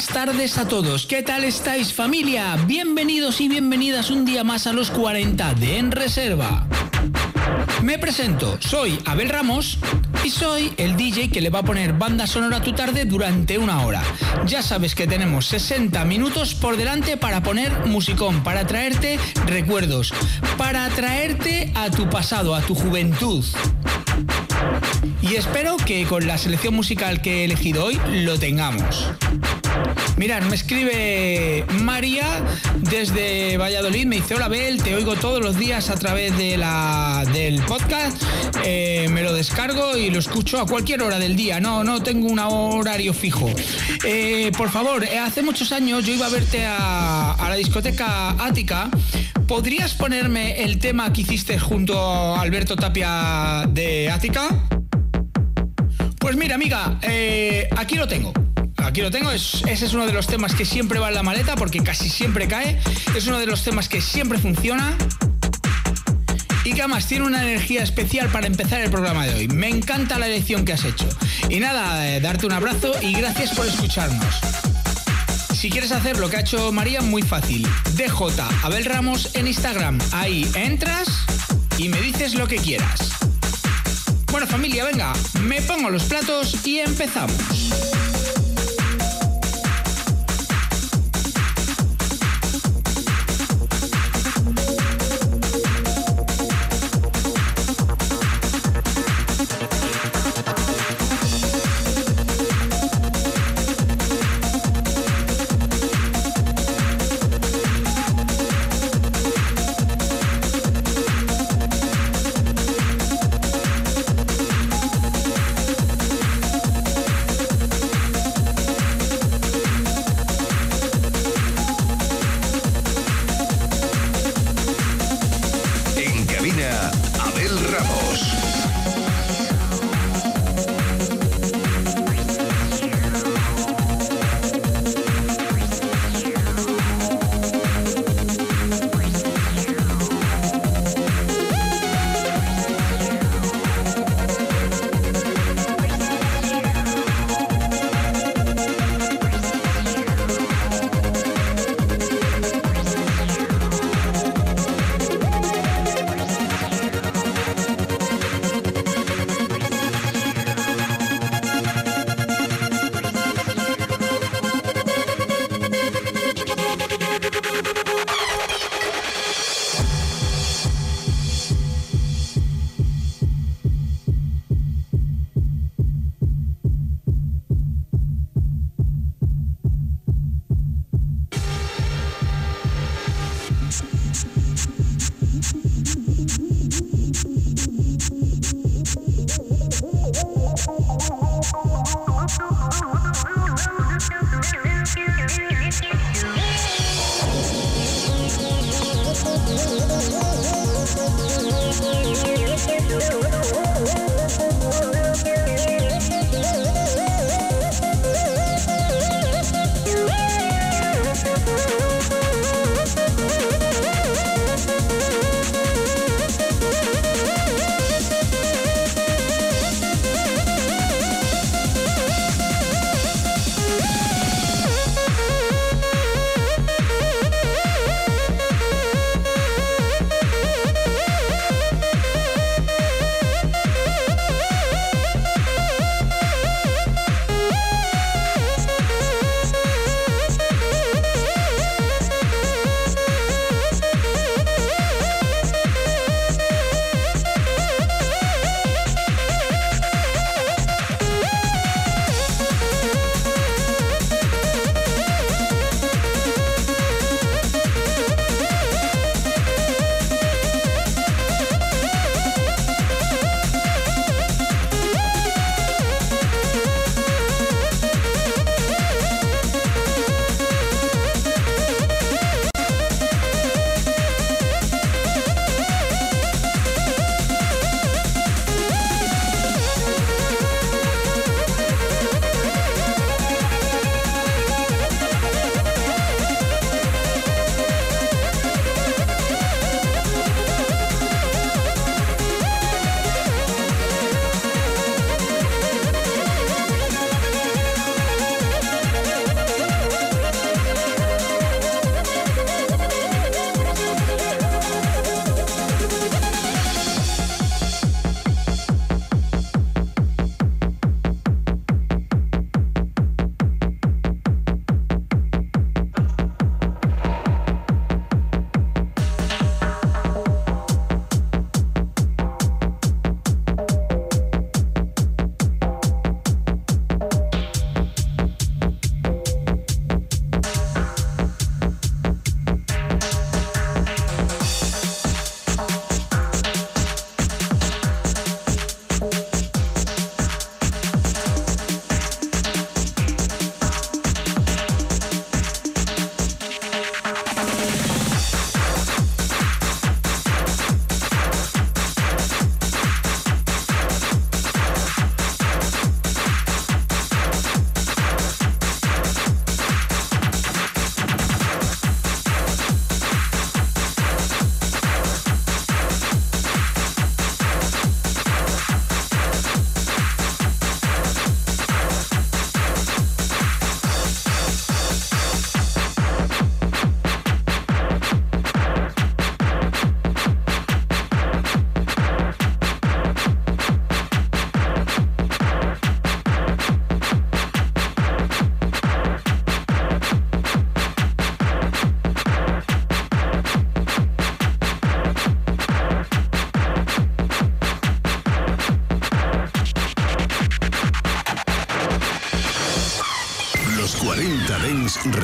Buenas tardes a todos, ¿qué tal estáis familia? Bienvenidos y bienvenidas un día más a los 40 de En Reserva. Me presento, soy Abel Ramos y soy el DJ que le va a poner banda sonora a tu tarde durante una hora. Ya sabes que tenemos 60 minutos por delante para poner musicón, para traerte recuerdos, para traerte a tu pasado, a tu juventud. Y espero que con la selección musical que he elegido hoy lo tengamos. Mirad, me escribe María desde Valladolid, me dice, hola Bel, te oigo todos los días a través de la, del podcast, eh, me lo descargo y lo escucho a cualquier hora del día, no, no tengo un horario fijo. Eh, por favor, eh, hace muchos años yo iba a verte a, la discoteca Ática, ¿podrías ponerme el tema que hiciste junto a Alberto Tapia de Ática? Pues mira, amiga, aquí lo tengo. Aquí lo tengo, es- ese es uno de los temas que siempre va en la maleta porque casi siempre cae. Es uno de los temas que siempre funciona. Y que además tiene una energía especial para empezar el programa de hoy. Me encanta la elección que has hecho. Y nada, eh, darte un abrazo y gracias por escucharnos. Si quieres hacer lo que ha hecho María, muy fácil. DJ Abel Ramos en Instagram. Ahí entras y me dices lo que quieras. Bueno familia, venga, me pongo los platos y empezamos. you.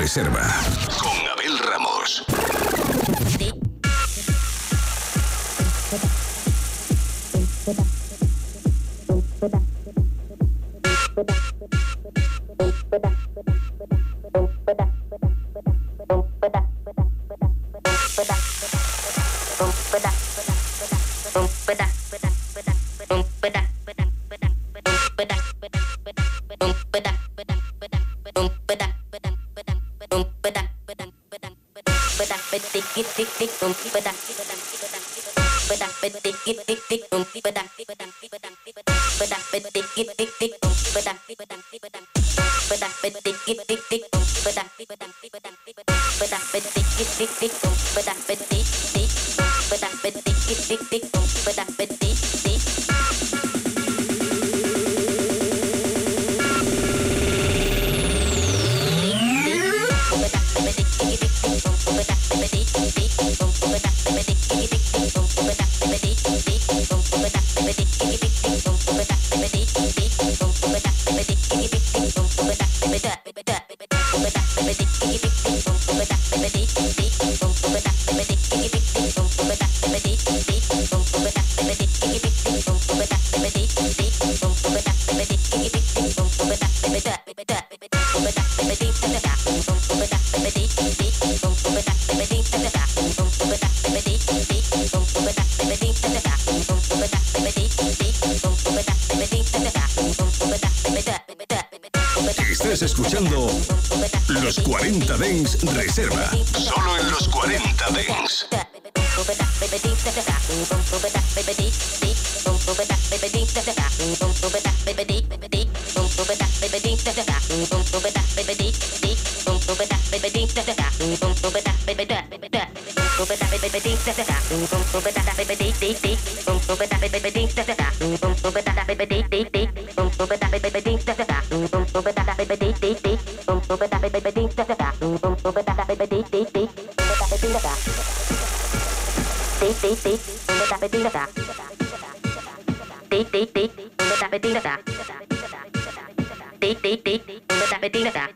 Reserva. Con puta. Beep, beep, beep.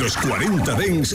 Los 40 Dens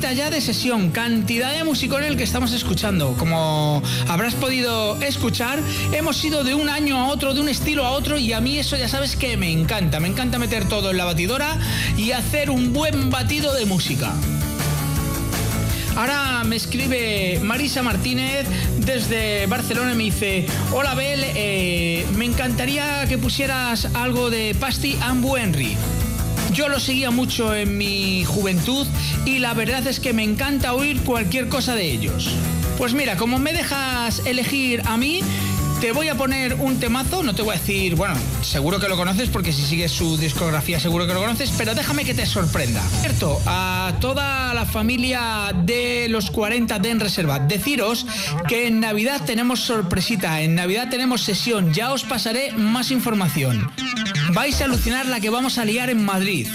Ya de sesión, cantidad de música en el que estamos escuchando. Como habrás podido escuchar, hemos ido de un año a otro, de un estilo a otro, y a mí eso ya sabes que me encanta. Me encanta meter todo en la batidora y hacer un buen batido de música. Ahora me escribe Marisa Martínez desde Barcelona y me dice, hola Bel, eh, me encantaría que pusieras algo de Pasti and Henry. Yo lo seguía mucho en mi juventud y la verdad es que me encanta oír cualquier cosa de ellos. Pues mira, como me dejas elegir a mí, te voy a poner un temazo, no te voy a decir, bueno, seguro que lo conoces porque si sigues su discografía seguro que lo conoces, pero déjame que te sorprenda. Cierto, a toda la familia de los 40 de En Reserva, deciros que en Navidad tenemos sorpresita, en Navidad tenemos sesión, ya os pasaré más información. Vais a alucinar la que vamos a liar en Madrid.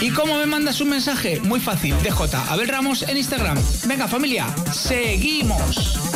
¿Y cómo me mandas un mensaje? Muy fácil, DJ Abel Ramos en Instagram. Venga familia, seguimos.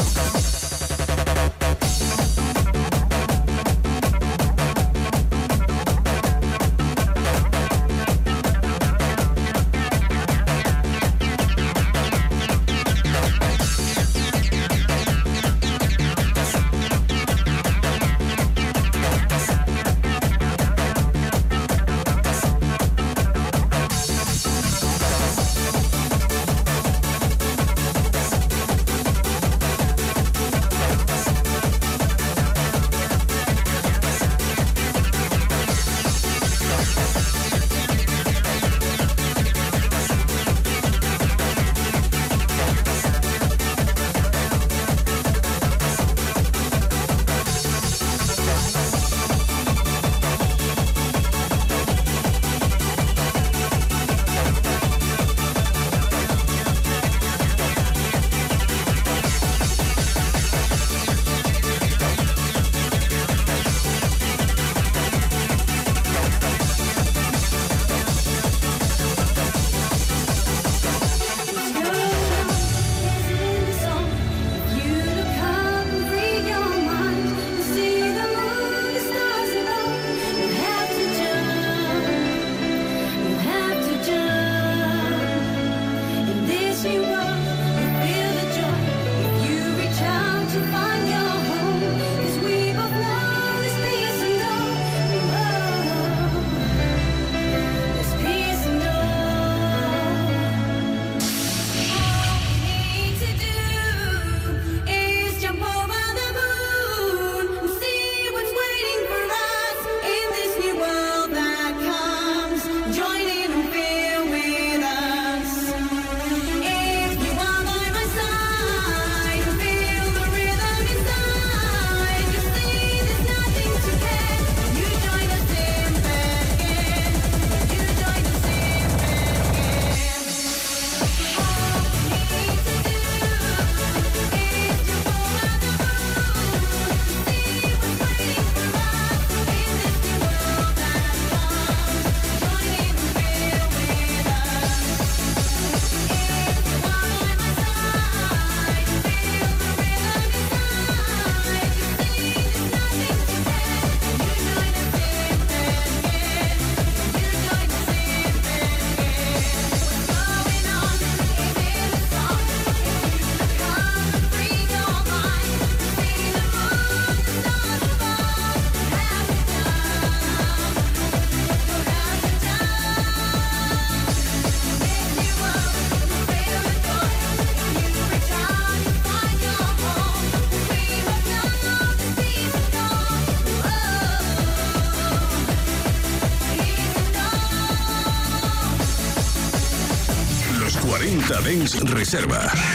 Reserva.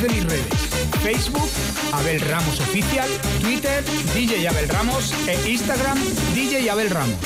De mis redes. Facebook, Abel Ramos Oficial, Twitter, DJ Abel Ramos e Instagram, DJ Abel Ramos.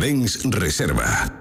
40 Dens Reserva.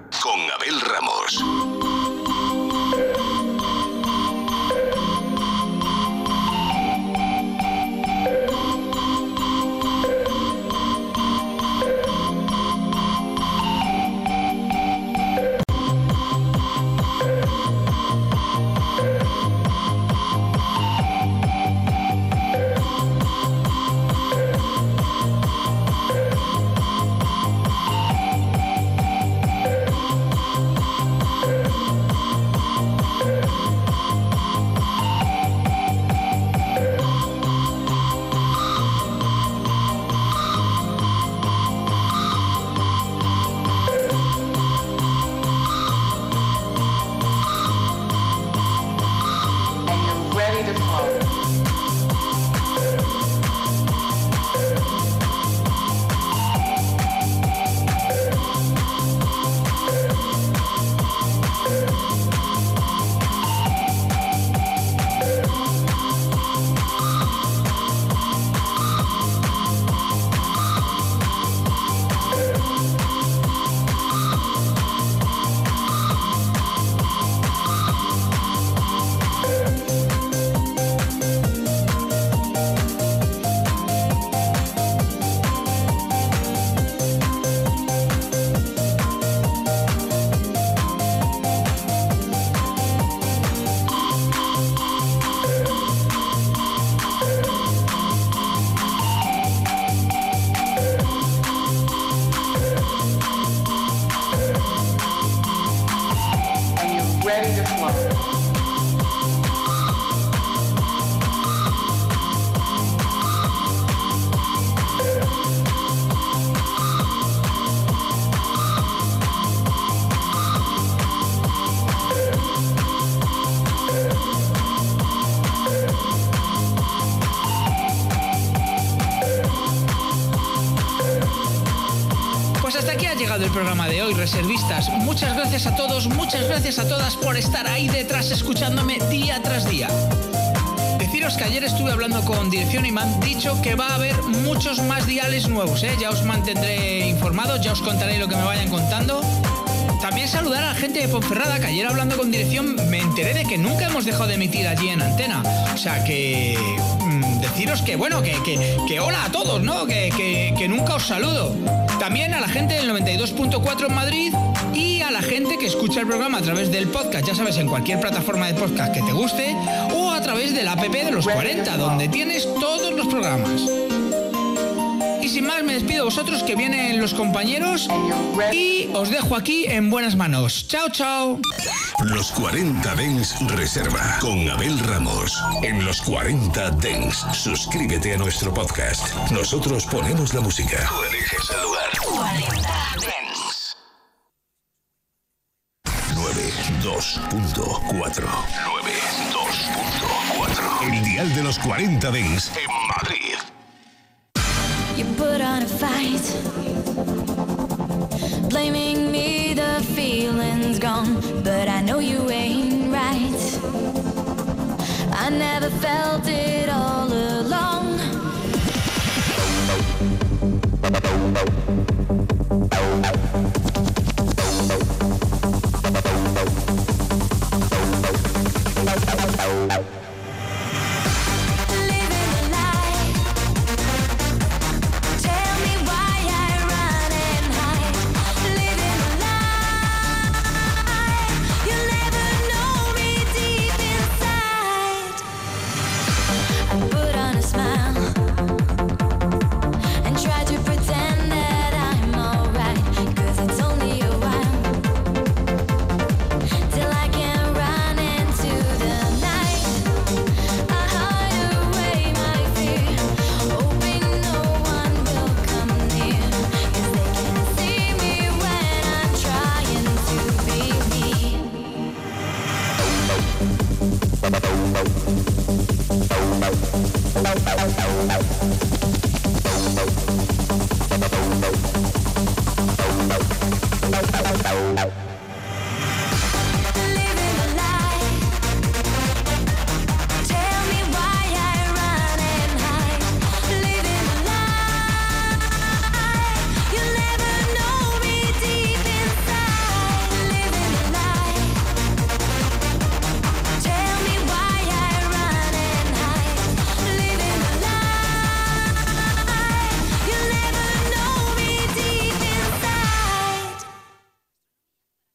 Gracias a todas por estar ahí detrás escuchándome día tras día. Deciros que ayer estuve hablando con dirección y me han dicho que va a haber muchos más diales nuevos, ¿eh? ya os mantendré informados, ya os contaré lo que me vayan contando. También saludar a la gente de Ponferrada, que ayer hablando con dirección me enteré de que nunca hemos dejado de emitir allí en antena. O sea que mm, deciros que bueno, que, que, hola a todos, ¿no? Que, que nunca os saludo. También a la gente del 92.4 en Madrid que escucha el programa a través del podcast, ya sabes, en cualquier plataforma de podcast que te guste o a través del app de los 40, donde tienes todos los programas. Y sin más me despido vosotros que vienen los compañeros y os dejo aquí en buenas manos. Chao, chao. Los 40 Dens Reserva con Abel Ramos. En los 40 Dens, suscríbete a nuestro podcast. Nosotros ponemos la música. Tú eliges el lugar. 40 Dens en Madrid. You put on a fight. Blaming me, the feeling's gone. But I know you ain't right. I never felt it all along.